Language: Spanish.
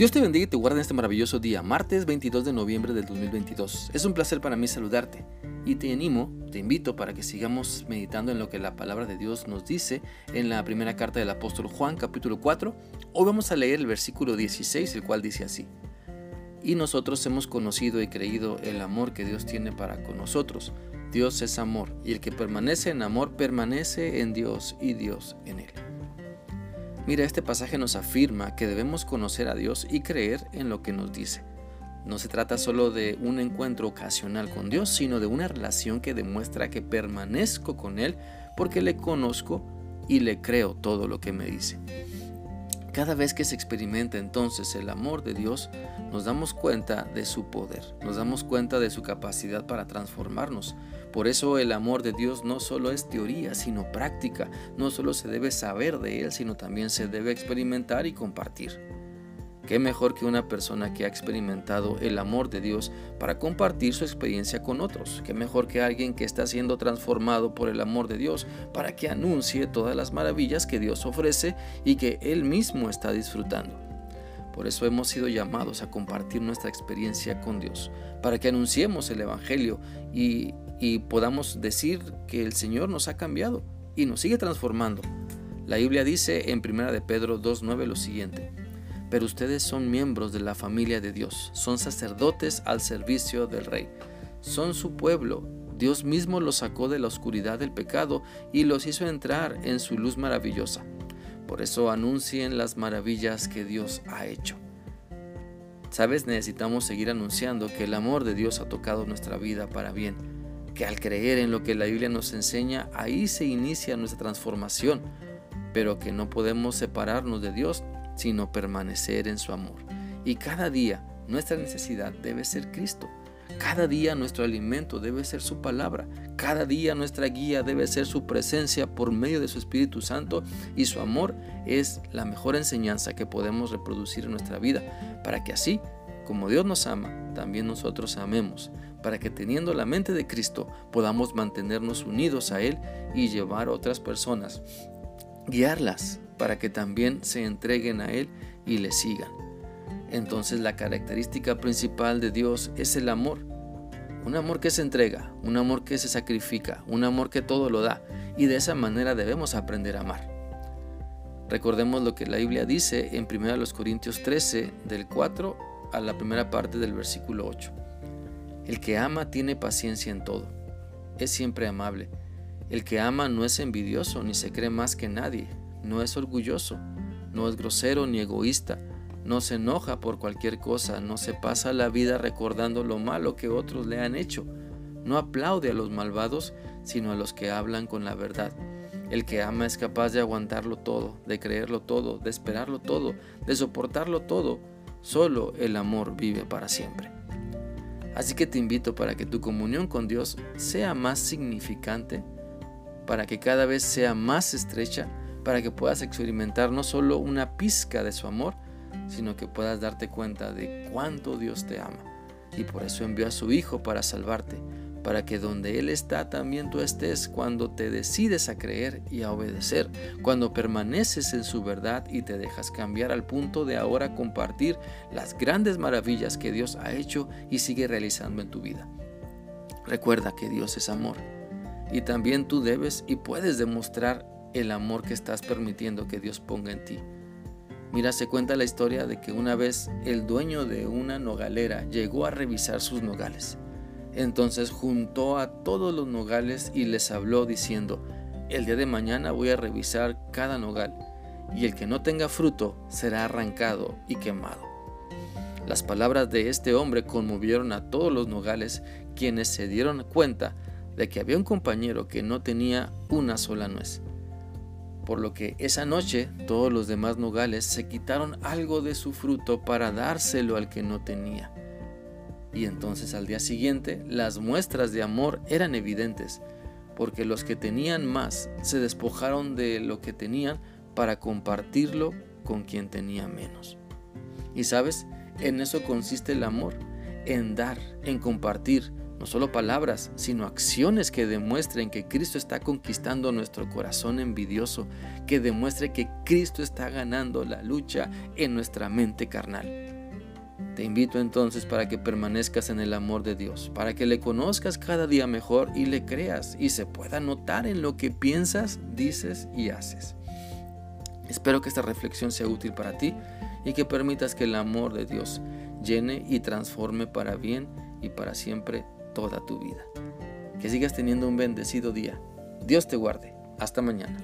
Dios te bendiga y te guarde en este maravilloso día, martes 22 de noviembre del 2022. Es un placer para mí saludarte y te animo, te invito para que sigamos meditando en lo que la palabra de Dios nos dice en la primera carta del apóstol Juan capítulo 4. Hoy vamos a leer el versículo 16, el cual dice así. Y nosotros hemos conocido y creído el amor que Dios tiene para con nosotros. Dios es amor y el que permanece en amor permanece en Dios y Dios en él. Mira, este pasaje nos afirma que debemos conocer a Dios y creer en lo que nos dice. No se trata solo de un encuentro ocasional con Dios, sino de una relación que demuestra que permanezco con Él porque le conozco y le creo todo lo que me dice. Cada vez que se experimenta entonces el amor de Dios, nos damos cuenta de su poder, nos damos cuenta de su capacidad para transformarnos. Por eso el amor de Dios no solo es teoría, sino práctica. No solo se debe saber de Él, sino también se debe experimentar y compartir. ¿Qué mejor que una persona que ha experimentado el amor de Dios para compartir su experiencia con otros? ¿Qué mejor que alguien que está siendo transformado por el amor de Dios para que anuncie todas las maravillas que Dios ofrece y que Él mismo está disfrutando? Por eso hemos sido llamados a compartir nuestra experiencia con Dios, para que anunciemos el Evangelio y, podamos decir que el Señor nos ha cambiado y nos sigue transformando. La Biblia dice en 1 de Pedro 2.9 lo siguiente, pero ustedes son miembros de la familia de Dios, son sacerdotes al servicio del Rey, son su pueblo. Dios mismo los sacó de la oscuridad del pecado y los hizo entrar en su luz maravillosa. Por eso anuncien las maravillas que Dios ha hecho. Sabes, necesitamos seguir anunciando que el amor de Dios ha tocado nuestra vida para bien, que al creer en lo que la Biblia nos enseña, ahí se inicia nuestra transformación, pero que no podemos separarnos de Dios sino permanecer en su amor. Y cada día nuestra necesidad debe ser Cristo. Cada día nuestro alimento debe ser su palabra. Cada día nuestra guía debe ser su presencia por medio de su Espíritu Santo y su amor es la mejor enseñanza que podemos reproducir en nuestra vida para que así, como Dios nos ama, también nosotros amemos, para que teniendo la mente de Cristo podamos mantenernos unidos a Él y llevar a otras personas, guiarlas para que también se entreguen a Él y le sigan. Entonces la característica principal de Dios es el amor. Un amor que se entrega, un amor que se sacrifica, un amor que todo lo da. Y de esa manera debemos aprender a amar. Recordemos lo que la Biblia dice en 1 Corintios 13, del 4 a la primera parte del versículo 8. El que ama tiene paciencia en todo, es siempre amable. El que ama no es envidioso ni se cree más que nadie, no es orgulloso, no es grosero ni egoísta, no se enoja por cualquier cosa, no se pasa la vida recordando lo malo que otros le han hecho, no aplaude a los malvados, sino a los que hablan con la verdad. El que ama es capaz de aguantarlo todo, de creerlo todo, de esperarlo todo, de soportarlo todo. Solo el amor vive para siempre. Así que te invito para que tu comunión con Dios sea más significante, para que cada vez sea más estrecha para que puedas experimentar no solo una pizca de su amor, sino que puedas darte cuenta de cuánto Dios te ama. Y por eso envió a su Hijo para salvarte, para que donde Él está también tú estés cuando te decides a creer y a obedecer, cuando permaneces en su verdad y te dejas cambiar al punto de ahora compartir las grandes maravillas que Dios ha hecho y sigue realizando en tu vida. Recuerda que Dios es amor y también tú debes y puedes demostrar el amor que estás permitiendo que Dios ponga en ti. Mira, se cuenta la historia de que una vez el dueño de una nogalera llegó a revisar sus nogales. Entonces juntó a todos los nogales y les habló diciendo, el día de mañana voy a revisar cada nogal, y el que no tenga fruto será arrancado y quemado. Las palabras de este hombre conmovieron a todos los nogales, quienes se dieron cuenta de que había un compañero que no tenía una sola nuez por lo que esa noche todos los demás nogales se quitaron algo de su fruto para dárselo al que no tenía. Y entonces al día siguiente las muestras de amor eran evidentes, porque los que tenían más se despojaron de lo que tenían para compartirlo con quien tenía menos. Y sabes, en eso consiste el amor, en dar, en compartir, no solo palabras, sino acciones que demuestren que Cristo está conquistando nuestro corazón envidioso, que demuestre que Cristo está ganando la lucha en nuestra mente carnal. Te invito entonces para que permanezcas en el amor de Dios, para que le conozcas cada día mejor y le creas y se pueda notar en lo que piensas, dices y haces. Espero que esta reflexión sea útil para ti y que permitas que el amor de Dios llene y transforme para bien y para siempre toda tu vida. Que sigas teniendo un bendecido día. Dios te guarde. Hasta mañana.